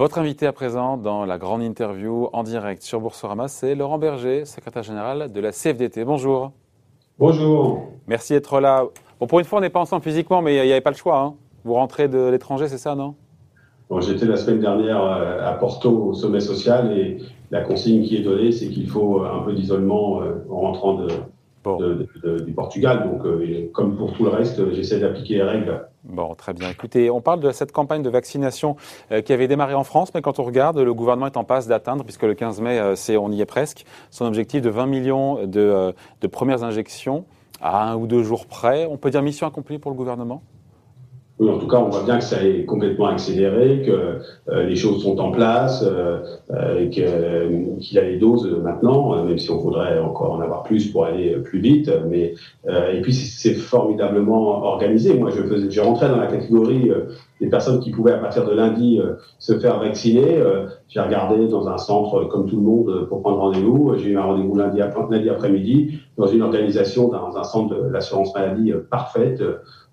Votre invité à présent dans la grande interview en direct sur Boursorama, c'est Laurent Berger, secrétaire général de la CFDT. Bonjour. Bonjour. Merci d'être là. Bon, pour une fois, on n'est pas ensemble physiquement, mais il n'y avait pas le choix. Hein. Vous rentrez de l'étranger, c'est ça, non? Bon, J'étais la semaine dernière euh, à Porto au sommet social et la consigne qui est donnée, c'est qu'il faut un peu d'isolement euh, en rentrant de, du Portugal. Donc, euh, comme pour tout le reste, j'essaie d'appliquer les règles. Bon, très bien. Écoutez, on parle de cette campagne de vaccination euh, qui avait démarré en France, mais quand on regarde, le gouvernement est en passe d'atteindre, puisque le 15 mai, euh, c'est, on y est presque, son objectif de 20 millions de, de premières injections à un ou deux jours près. On peut dire mission accomplie pour le gouvernement? Oui, en tout cas, on voit bien que ça est complètement accéléré, que euh, les choses sont en place, euh, euh qu'il a les doses maintenant, euh, même si on voudrait encore en avoir plus pour aller plus vite. Mais et puis c'est formidablement organisé. Moi, je faisais, j'ai rentré dans la catégorie des personnes qui pouvaient à partir de lundi se faire vacciner. j'ai regardé dans un centre comme tout le monde pour prendre rendez-vous. J'ai eu un rendez-vous lundi, lundi après-midi dans une organisation dans un centre de l'assurance maladie parfaite.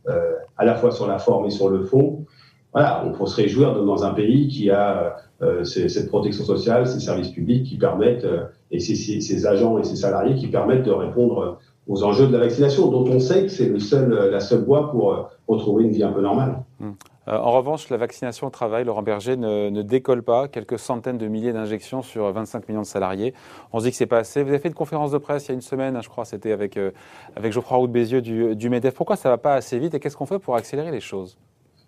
Euh, à la fois sur la forme et sur le fond. Voilà, on peut se réjouir dans un pays qui a euh, cette protection sociale, ces services publics qui permettent, euh, et ces, agents et ces salariés qui permettent de répondre aux enjeux de la vaccination, dont on sait que c'est le seul, la seule voie pour retrouver une vie un peu normale. Hum. en revanche, la vaccination au travail, Laurent Berger, ne, ne décolle pas. Quelques centaines de milliers d'injections sur 25 millions de salariés. On se dit que c'est pas assez. Vous avez fait une conférence de presse il y a une semaine, hein, je crois, c'était avec, avec Geoffroy Roux Bézieux du, du MEDEF. Pourquoi ça va pas assez vite et qu'est-ce qu'on fait pour accélérer les choses?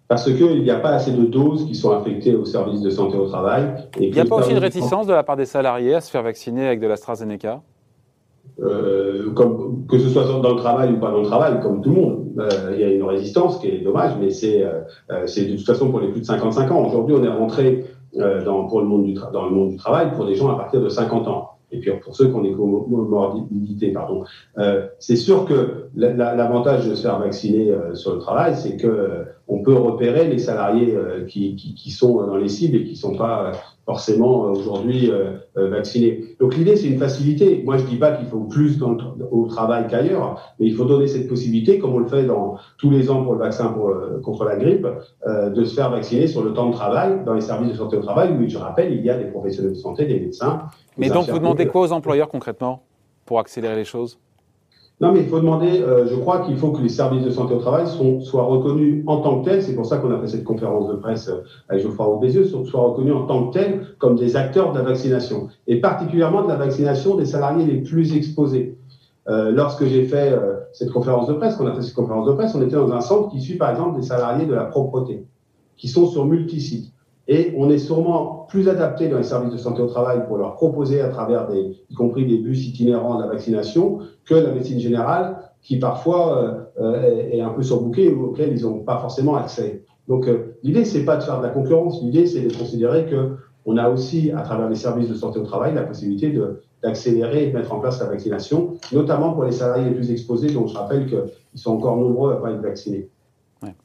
Parce qu'il n'y a pas assez de doses qui sont affectées au service de santé au travail. il n'y a pas aussi une réticence de la part des salariés à se faire vacciner avec de l'AstraZeneca? Euh, comme, que ce soit dans le travail ou pas dans le travail, comme tout le monde. Euh, il y a une résistance qui est dommage, mais c'est euh, c'est de toute façon pour les plus de 55 ans. Aujourd'hui, on est rentré dans, pour le monde du dans le monde du travail pour des gens à partir de 50 ans. Et puis pour ceux qui ont des pardon. c'est sûr que l'avantage de se faire vacciner sur le travail, c'est que on peut repérer les salariés qui, qui, sont dans les cibles et qui sont pas forcément euh, aujourd'hui euh, euh, vaccinés. Donc l'idée, c'est une facilité. Moi, je dis pas qu'il faut plus dans au travail qu'ailleurs, mais il faut donner cette possibilité, comme on le fait dans tous les ans pour le vaccin contre la grippe, de se faire vacciner sur le temps de travail dans les services de santé au travail, où, je rappelle, il y a des professionnels de santé, des médecins. Mais donc, vous demandez quoi aux employeurs concrètement pour accélérer les choses? Non, mais il faut demander, euh, je crois qu'il faut que les services de santé au travail sont, soient reconnus en tant que tels, c'est pour ça qu'on a fait cette conférence de presse euh, avec Geoffroy Roux Bézieux, soient reconnus en tant que tels comme des acteurs de la vaccination, et particulièrement de la vaccination des salariés les plus exposés. Euh, lorsque j'ai fait euh, cette conférence de presse, qu'on a fait cette conférence de presse, on était dans un centre qui suit par exemple des salariés de la propreté, qui sont sur multisites. Et on est sûrement plus adapté dans les services de santé au travail pour leur proposer à travers des, y compris des bus itinérants de la vaccination, que la médecine générale, qui parfois euh, est, un peu surbookée et auquel ils n'ont pas forcément accès. Donc euh, l'idée c'est pas de faire de la concurrence, l'idée c'est de considérer que on a aussi à travers les services de santé au travail la possibilité d'accélérer et de mettre en place la vaccination, notamment pour les salariés les plus exposés, dont je rappelle qu'ils sont encore nombreux à pas être vaccinés.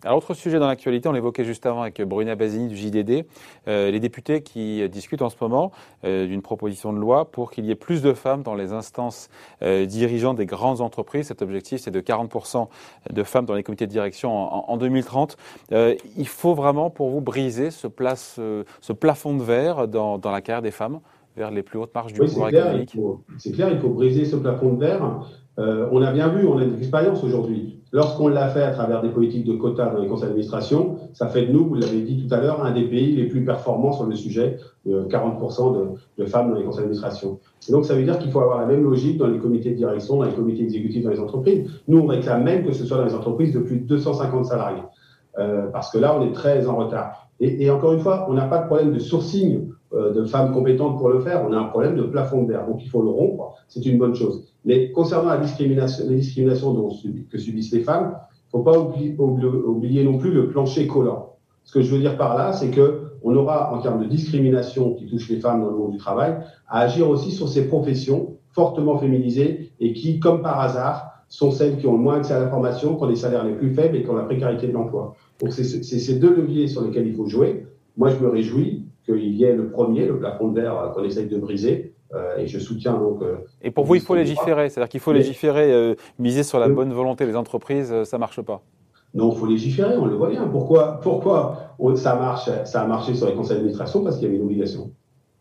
Alors, autre sujet dans l'actualité, on l'évoquait juste avant avec Bruna Basini du JDD, euh, les députés qui discutent en ce moment euh, d'une proposition de loi pour qu'il y ait plus de femmes dans les instances euh, dirigeantes des grandes entreprises. Cet objectif, c'est de 40% de femmes dans les comités de direction en, 2030. il faut vraiment, pour vous, briser ce, place, ce plafond de verre dans, la carrière des femmes vers les plus hautes marges du pouvoir économique? C'est clair, il faut briser ce plafond de verre. on a bien vu, on a une expérience aujourd'hui. Lorsqu'on l'a fait à travers des politiques de quotas dans les conseils d'administration, ça fait de nous, vous l'avez dit tout à l'heure, un des pays les plus performants sur le sujet, 40% de, femmes dans les conseils d'administration. Et donc ça veut dire qu'il faut avoir la même logique dans les comités de direction, dans les comités exécutifs dans les entreprises. Nous, on réclame même que ce soit dans les entreprises de plus de 250 salariés, euh, parce que là, on est très en retard. Et, encore une fois, on n'a pas de problème de sourcing euh, de femmes compétentes pour le faire, on a un problème de plafond de verre. Donc il faut le rompre, c'est une bonne chose. Mais concernant la discrimination, les discriminations que subissent les femmes, il ne faut pas oublier, non plus le plancher collant. Ce que je veux dire par là, c'est que on aura, en termes de discrimination qui touche les femmes dans le monde du travail, à agir aussi sur ces professions fortement féminisées et qui, comme par hasard, sont celles qui ont le moins accès à la formation, qui ont les salaires les plus faibles et qui ont la précarité de l'emploi. Donc c'est ces deux leviers sur lesquels il faut jouer. Moi, je me réjouis qu'il y ait le premier, le plafond de verre qu'on essaye de briser, euh, et je soutiens donc. Euh, et pour vous, il faut légiférer, c'est-à-dire qu'il faut légiférer, euh, miser sur la bonne volonté des entreprises, ça marche pas. Non, il faut légiférer, on le voit bien. Pourquoi, pourquoi ça, marche, ça a marché sur les conseils d'administration? Parce qu'il y avait une obligation,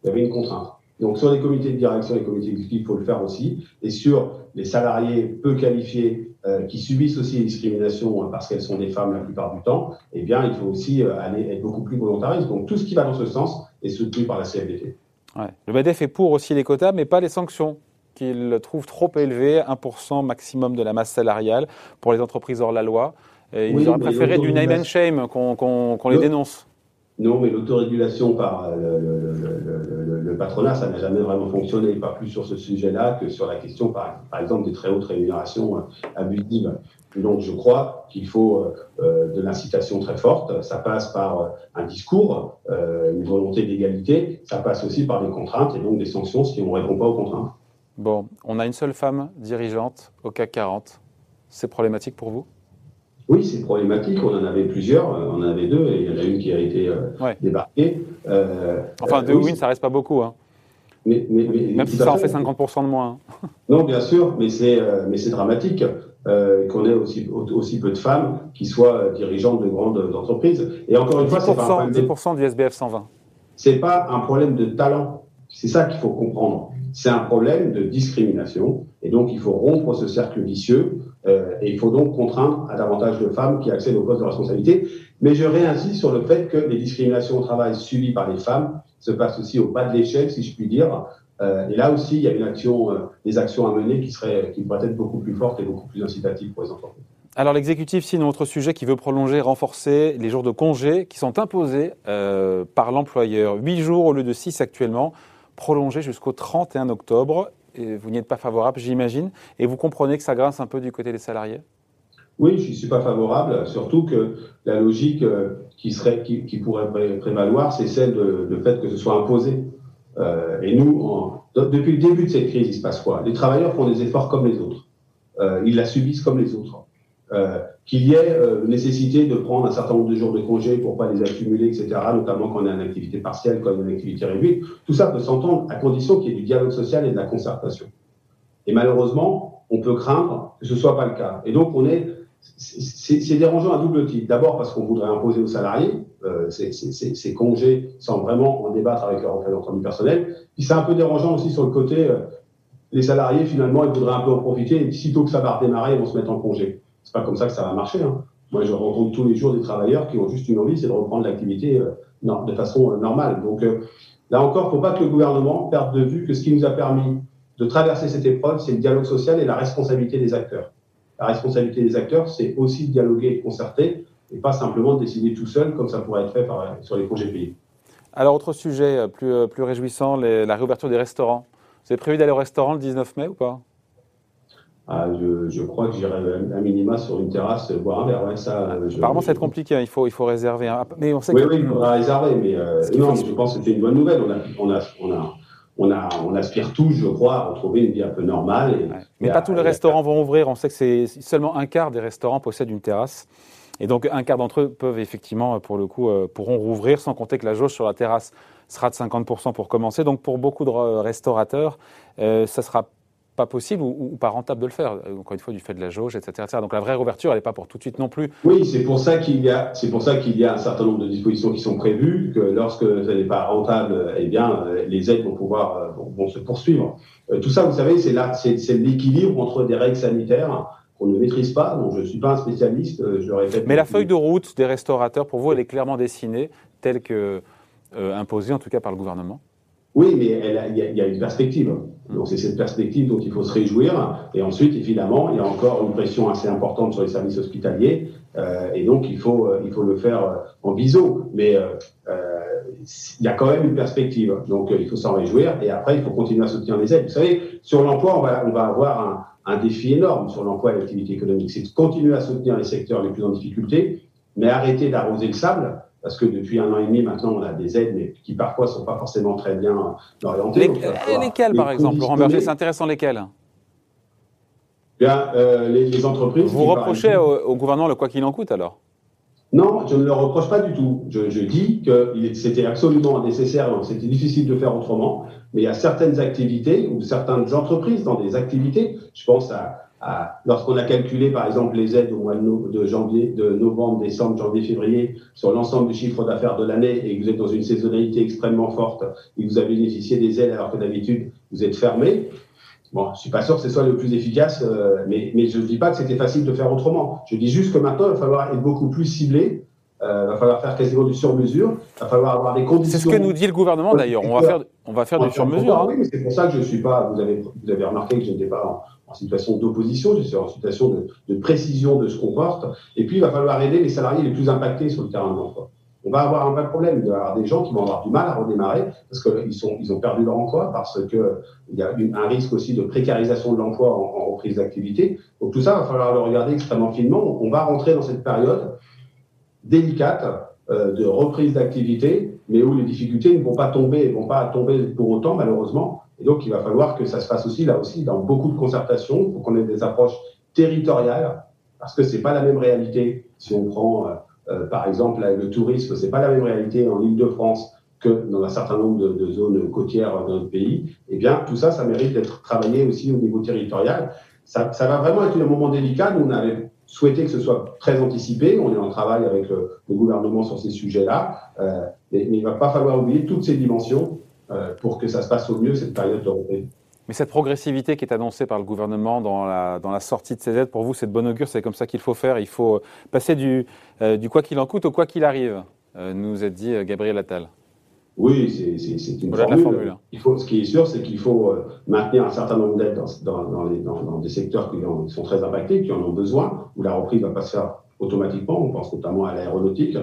il y avait une contrainte. Donc sur les comités de direction et les comités exécutifs, il faut le faire aussi. Et sur les salariés peu qualifiés euh, qui subissent aussi les discriminations parce qu'elles sont des femmes la plupart du temps, eh bien, il faut aussi euh, aller être beaucoup plus volontariste. Donc tout ce qui va dans ce sens est soutenu par la CFDT. Ouais. Le BADEF est pour aussi les quotas, mais pas les sanctions qu'il trouve trop élevées, 1% maximum de la masse salariale pour les entreprises hors la loi. ils oui, auraient préféré du name and shame qu'on les dénonce. Non, mais l'autorégulation par le, le, patronat, ça n'a jamais vraiment fonctionné, pas plus sur ce sujet-là que sur la question, par, exemple, des très hautes rémunérations euh, abusives. Donc, je crois qu'il faut euh, de l'incitation très forte. Ça passe par euh, un discours, euh, une volonté d'égalité. Ça passe aussi par des contraintes et donc des sanctions si on ne répond pas aux contraintes. Bon, on a une seule femme dirigeante au CAC 40. C'est problématique pour vous? Oui, c'est problématique. On en avait plusieurs. On en avait deux et il y en a une qui a été euh, débarquée. Euh, enfin, deux oui, ça reste pas beaucoup. Hein. Mais, mais, mais, Même si ça en fait 50% de moins. Hein. Non, bien sûr, mais c'est euh, mais c'est dramatique qu'on ait aussi aussi peu de femmes qui soient dirigeantes de grandes entreprises. Et encore une fois, c'est pas un 10% du SBF 120. C'est pas un problème de talent. C'est ça qu'il faut comprendre. C'est un problème de discrimination. Et donc, il faut rompre ce cercle vicieux euh, et il faut donc contraindre à davantage de femmes qui accèdent aux postes de responsabilité. Mais je réinsiste sur le fait que les discriminations au travail subies par les femmes se passent aussi au bas de l'échelle, si je puis dire. Euh, et là aussi, il y a euh, des actions à mener qui, seraient, qui pourraient être beaucoup plus fortes et beaucoup plus incitatives pour les entreprises. Alors l'exécutif signe un autre sujet qui veut prolonger, renforcer les jours de congé qui sont imposés par l'employeur. 8 jours au lieu de 6 actuellement, prolongés jusqu'au 31 octobre vous n'y êtes pas favorable, j'imagine, et vous comprenez que ça grince un peu du côté des salariés? Oui, je ne suis pas favorable, surtout que la logique euh, qui, serait, qui, pourrait prévaloir, c'est celle de, de, fait que ce soit imposé. Euh, et nous, depuis le début de cette crise, il se passe quoi? Les travailleurs font des efforts comme les autres. Euh, ils la subissent comme les autres. Euh, qu'il y ait euh, nécessité de prendre un certain nombre de jours de congé pour pas les accumuler, etc., notamment quand on est en activité partielle, quand on est en activité réduite. Tout ça peut s'entendre à condition qu'il y ait du dialogue social et de la concertation. Et malheureusement, on peut craindre que ce soit pas le cas. Et donc, on est, c'est dérangeant à double titre. D'abord parce qu'on voudrait imposer aux salariés euh, ces, congés sans vraiment en débattre avec leur représentant du personnel. Puis c'est un peu dérangeant aussi sur le côté, les salariés finalement, ils voudraient un peu en profiter et sitôt que ça va redémarrer, ils vont se mettre en congé. C'est pas comme ça que ça va marcher. Hein. Moi, je rencontre tous les jours des travailleurs qui ont juste une envie, c'est de reprendre l'activité euh, de façon euh, normale. Donc euh, là encore, faut pas que le gouvernement perde de vue que ce qui nous a permis de traverser cette épreuve, c'est le dialogue social et la responsabilité des acteurs. La responsabilité des acteurs, c'est aussi de dialoguer et de concerter, et pas simplement de décider tout seul, comme ça pourrait être fait sur les projets pays. Alors, autre sujet plus, plus réjouissant, la réouverture des restaurants. Vous avez prévu d'aller au restaurant le 19 mai ou pas? Ah, je, je, crois que j'irai à minima sur une terrasse boire un verre. Ouais, ça, je, Apparemment, ça va être compliqué. Hein. Il faut, il faut réserver. Mais on sait oui, que... oui, il faudra réserver. Mais euh, non, je pense que c'était une bonne nouvelle. On a, on a, on a, on, a, on aspire tous, je crois, à retrouver une vie un peu normale. Et, Mais pas tous les restaurants vont ouvrir. On sait que c'est seulement un quart des restaurants possèdent une terrasse. Et donc, un quart d'entre eux peuvent effectivement, pour le coup, euh, pourront rouvrir, sans compter que la jauge sur la terrasse sera de 50% pour commencer. Donc, pour beaucoup de restaurateurs, euh, ça sera pas possible ou, pas rentable de le faire. Euh, encore une fois, du fait de la jauge, etc. Donc la vraie réouverture, elle n'est pas pour tout de suite non plus. Oui, c'est pour ça qu'il y a, c'est pour ça qu'il y a un certain nombre de dispositions qui sont prévues, que lorsque ça n'est pas rentable, eh bien, euh, les aides vont pouvoir euh, vont, se poursuivre. tout ça, vous savez, c'est là, c'est, c'est l'équilibre entre des règles sanitaires qu'on ne maîtrise pas. Donc je ne suis pas un spécialiste, je le répète. Mais la feuille de route des restaurateurs, pour vous, elle est clairement dessinée, telle que imposée en tout cas par le gouvernement. Oui, mais il y, y, a une perspective. Donc c'est cette perspective dont il faut se réjouir. Et ensuite, évidemment, il y a encore une pression assez importante sur les services hospitaliers. Euh, et donc il faut, euh, il faut le faire euh, en biseau. Mais euh, euh, il y a quand même une perspective. Donc il faut s'en réjouir. Et après, il faut continuer à soutenir les aides. Vous savez, sur l'emploi, on va, on va avoir un, un défi énorme sur l'emploi et l'activité économique. C'est de continuer à soutenir les secteurs les plus en difficulté, mais arrêter d'arroser le sable parce que depuis un an et demi maintenant, on a des aides, mais qui parfois sont pas forcément très bien orientées. Les, lesquelles, par exemple, Laurent Berger, c'est intéressant lesquelles? Bien, euh, les, entreprises. Vous reprochez au, gouvernement le quoi qu'il en coûte alors? Non, je ne le reproche pas du tout. Je, je dis que c'était absolument nécessaire, donc c'était difficile de faire autrement, mais il y a certaines activités ou certaines entreprises dans des activités, je pense à lorsqu'on a calculé, par exemple, les aides au mois de, janvier, de novembre, décembre, janvier, février, sur l'ensemble du chiffre d'affaires de l'année, et que vous êtes dans une saisonnalité extrêmement forte, et que vous avez bénéficié des aides alors que d'habitude, vous êtes fermé, Bon, je suis pas sûr que ce soit le plus efficace, euh, mais, mais je ne dis pas que c'était facile de faire autrement. Je dis juste que maintenant, il va falloir être beaucoup plus ciblé. Euh, il va falloir faire quasiment du sur-mesure. Il va falloir avoir des conditions. C'est ce que nous dit le gouvernement d'ailleurs. On va faire, on va faire du sur-mesure. Hein. Oui, mais c'est pour ça que je suis pas. Vous avez, vous avez remarqué que je n'étais pas en, situation d'opposition. En situation de, de, précision de ce qu'on porte. Et puis, il va falloir aider les salariés les plus impactés sur le terrain de l'emploi on va avoir un vrai problème. Il va y avoir des gens qui vont avoir du mal à redémarrer parce qu'ils ils ont perdu leur emploi, parce qu'il y a un risque aussi de précarisation de l'emploi en, reprise d'activité. Donc tout ça, va falloir le regarder extrêmement finement. On va rentrer dans cette période délicate euh, de reprise d'activité, mais où les difficultés ne vont pas tomber, ne vont pas tomber pour autant, malheureusement. Et donc, il va falloir que ça se fasse aussi, là aussi, dans beaucoup de concertations, pour qu'on ait des approches territoriales, parce que c'est pas la même réalité si on prend... Euh, euh, par exemple, le tourisme, c'est pas la même réalité en Île-de-France que dans un certain nombre de, zones côtières de notre pays. Eh bien, tout ça, ça mérite d'être travaillé aussi au niveau territorial. Ça, va vraiment être un moment délicat. Nous, on avait souhaité que ce soit très anticipé. On est en travail avec le, gouvernement sur ces sujets-là. Euh, mais, il ne va pas falloir oublier toutes ces dimensions pour que ça se passe au mieux cette période de reprise. Mais cette progressivité qui est annoncée par le gouvernement dans la, dans la sortie de ces aides, pour vous, c'est de bonne augure, c'est comme ça qu'il faut faire. Il faut passer du, euh, du quoi qu'il en coûte au quoi qu'il arrive, euh, nous a dit euh, Gabriel Attal. Oui, c'est une formule. Hein. Il faut, ce qui est sûr, c'est qu'il faut maintenir un certain nombre d'aides dans, dans, dans, dans, des secteurs qui, sont très impactés, qui en ont besoin, où la reprise ne va pas se faire automatiquement. On pense notamment à l'aéronautique.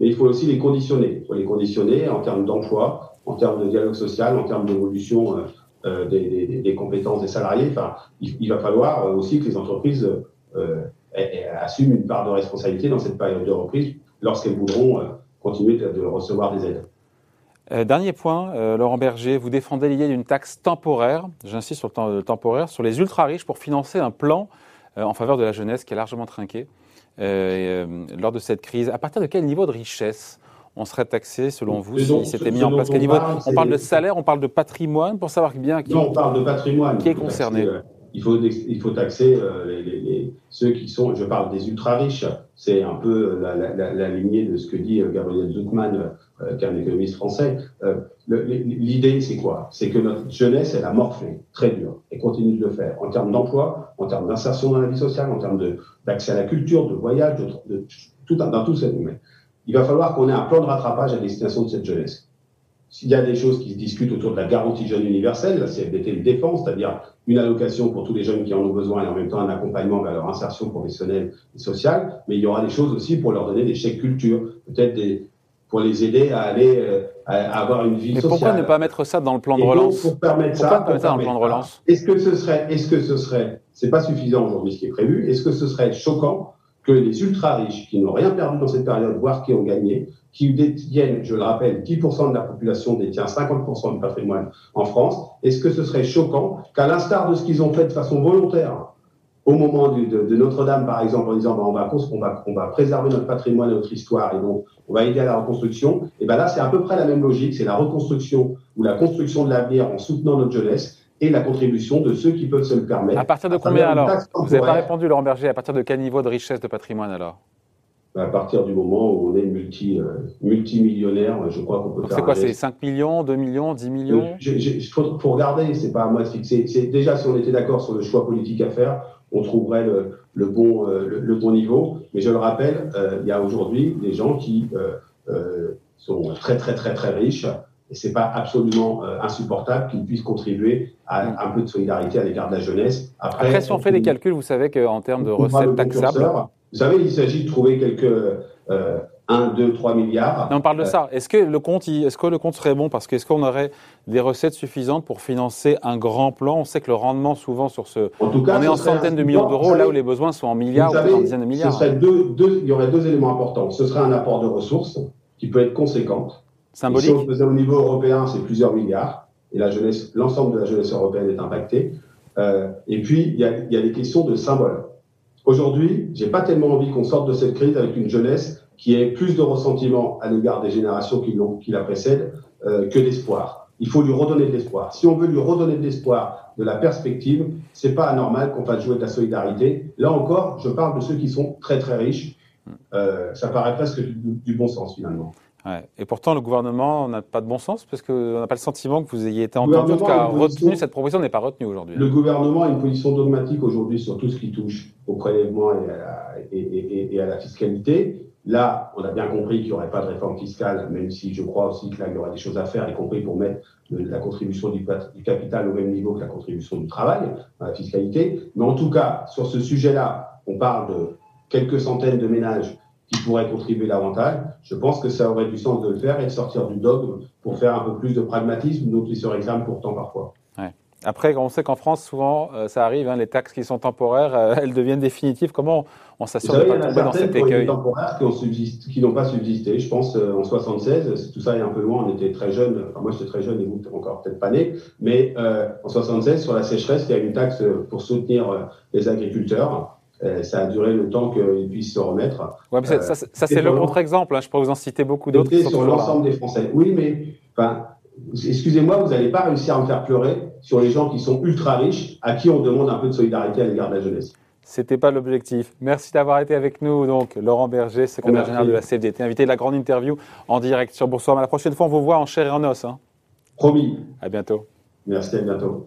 Mais il faut aussi les conditionner. Il faut les conditionner en termes d'emploi, en termes de dialogue social, en termes d'évolution euh, des, compétences des salariés. Il, va falloir euh, aussi que les entreprises euh, assument une part de responsabilité dans cette période de reprise lorsqu'elles voudront continuer de, recevoir des aides. dernier point, Laurent Berger, vous défendez l'idée d'une taxe temporaire, j'insiste sur le, temps, temporaire, sur les ultra-riches pour financer un plan en faveur de la jeunesse qui est largement trinqué lors de cette crise. À partir de quel niveau de richesse on serait taxé, selon vous, si c'était mis en place on, parle, on parle de salaire, on parle de patrimoine, pour savoir bien qui, non, on parle de patrimoine. qui est concerné. Euh, il, faut, il faut taxer euh, les, ceux qui sont, je parle des ultra-riches, c'est un peu la, lignée de ce que dit euh, Gabriel Zuckman, qui est un économiste français. L'idée, c'est quoi? C'est que notre jeunesse, elle a morflé, très dur, et continue de le faire, en termes d'emploi, en termes d'insertion dans la vie sociale, en termes d'accès à la culture, de voyage, de, tout, dans tout ce domaine il va falloir qu'on ait un plan de rattrapage à destination de cette jeunesse. S'il y a des choses qui se discutent autour de la garantie jeune universelle, la CFDT le défend, c'est-à-dire une allocation pour tous les jeunes qui en ont besoin et en même temps un accompagnement vers leur insertion professionnelle et sociale, mais il y aura des choses aussi pour leur donner des chèques culture, peut-être des, pour les aider à aller euh, à avoir une vie mais sociale. Pourquoi ne pas mettre ça dans le plan de relance? Pour permettre ça, pas mettre ça dans le plan de relance? Est-ce que ce serait, est-ce que ce serait, c'est pas suffisant aujourd'hui ce qui est prévu. Est-ce que ce serait choquant que les ultra riches qui n'ont rien perdu dans cette période, voire qui ont gagné, qui détiennent, je le rappelle, 10% de la population détient 50% du patrimoine en France, est-ce que ce serait choquant qu'à l'instar de ce qu'ils ont fait de façon volontaire au moment de, Notre-Dame, par exemple, en disant bah, on, va, on, va, on va préserver notre patrimoine et notre histoire, et donc on va aider à la reconstruction, et ben là c'est à peu près la même logique, c'est la reconstruction ou la construction de l'avenir en soutenant notre jeunesse et la contribution de ceux qui peuvent se le permettre. À partir de combien alors Vous n'avez pas répondu, Laurent Berger. À partir de quel niveau de richesse de patrimoine alors à partir du moment où on est multi, euh, multimillionnaire, je crois qu'on peut faire. C'est quoi C'est 5 millions, 2 millions, 10 millions Il faut, faut, regarder, c'est pas à moi de fixer. C'est, déjà, si on était d'accord sur le choix politique à faire, on trouverait le, le bon, euh, le, bon niveau. Mais je le rappelle, euh, il y a aujourd'hui des gens qui sont très, très, très, très riches. Et c'est pas absolument insupportable qu'ils puissent contribuer à mm. un peu de solidarité à l'égard de la jeunesse. Après, si on fait des calculs, vous savez qu'en termes de recettes taxables, vous savez, il s'agit de trouver quelques 1, 2, 3 milliards. on parle de ça. Est-ce que le compte, est-ce que le compte serait bon? Parce qu'est-ce qu'on aurait des recettes suffisantes pour financer un grand plan? On sait que le rendement souvent sur ce, en tout cas, on est en centaines de millions d'euros, là où les besoins sont en milliards ou en dizaines de milliards. Ce serait deux, deux, il y aurait deux éléments importants. Ce serait un apport de ressources qui peut être conséquent. Si on faisait au niveau européen, c'est plusieurs milliards. Et la jeunesse, l'ensemble de la jeunesse européenne est impacté. Euh, et puis, il y a, il y a des questions de symboles. Aujourd'hui, j'ai pas tellement envie qu'on sorte de cette crise avec une jeunesse qui ait plus de ressentiment à l'égard des générations qui, qui la précèdent euh, que d'espoir. il faut lui redonner de l'espoir. Si on veut lui redonner de l'espoir, de la perspective, c'est pas anormal qu'on fasse jouer de la solidarité. Là encore, je parle de ceux qui sont très très riches. Euh, ça paraît presque du, bon sens finalement. Et pourtant, le gouvernement n'a pas de bon sens parce qu'on n'a pas le sentiment que vous ayez été entendu. En tout cas, retenu, cette proposition n'est pas retenue aujourd'hui. Le gouvernement a une position dogmatique aujourd'hui sur tout ce qui touche au prélèvement et à la fiscalité. Là, on a bien compris qu'il n'y aurait pas de réforme fiscale, même si je crois aussi qu'il y aura des choses à faire, y compris pour mettre la contribution du, capital au même niveau que la contribution du travail à la fiscalité. Mais en tout cas, sur ce sujet-là, on parle de quelques centaines de ménages qui pourraient contribuer davantage. Je pense que ça aurait du sens de le faire et de sortir du dogme pour faire un peu plus de pragmatisme, dont il se réclame pourtant parfois. Après, on sait qu'en France, souvent, euh, ça arrive, hein, les taxes qui sont temporaires, euh, elles deviennent définitives. Comment on s'assure de ne pas tomber dans cet écueil temporaires qui n'ont pas subsisté. Je pense euh, en 76, tout ça est un peu loin, on était très jeunes. Enfin, moi, j'étais très jeune et vous, encore peut-être pas né. Mais en 76, sur la sécheresse, il y a une taxe pour soutenir les agriculteurs. Ça a duré le temps qu'ils puissent se remettre. Ouais, mais ça, c'est le contre-exemple. Hein. Je pourrais vous en citer beaucoup d'autres. Sur l'ensemble des Français. Oui, mais enfin, excusez-moi, vous n'allez pas réussir à me faire pleurer sur les gens qui sont ultra riches, à qui on demande un peu de solidarité à l'égard de la jeunesse. C'était pas l'objectif. Merci d'avoir été avec nous. Donc, Laurent Berger, secrétaire général de la CFDT, invité de la grande interview en direct sur Boursorama. La prochaine fois, on vous voit en chair et en os. Hein. Promis. À bientôt. Merci, à bientôt.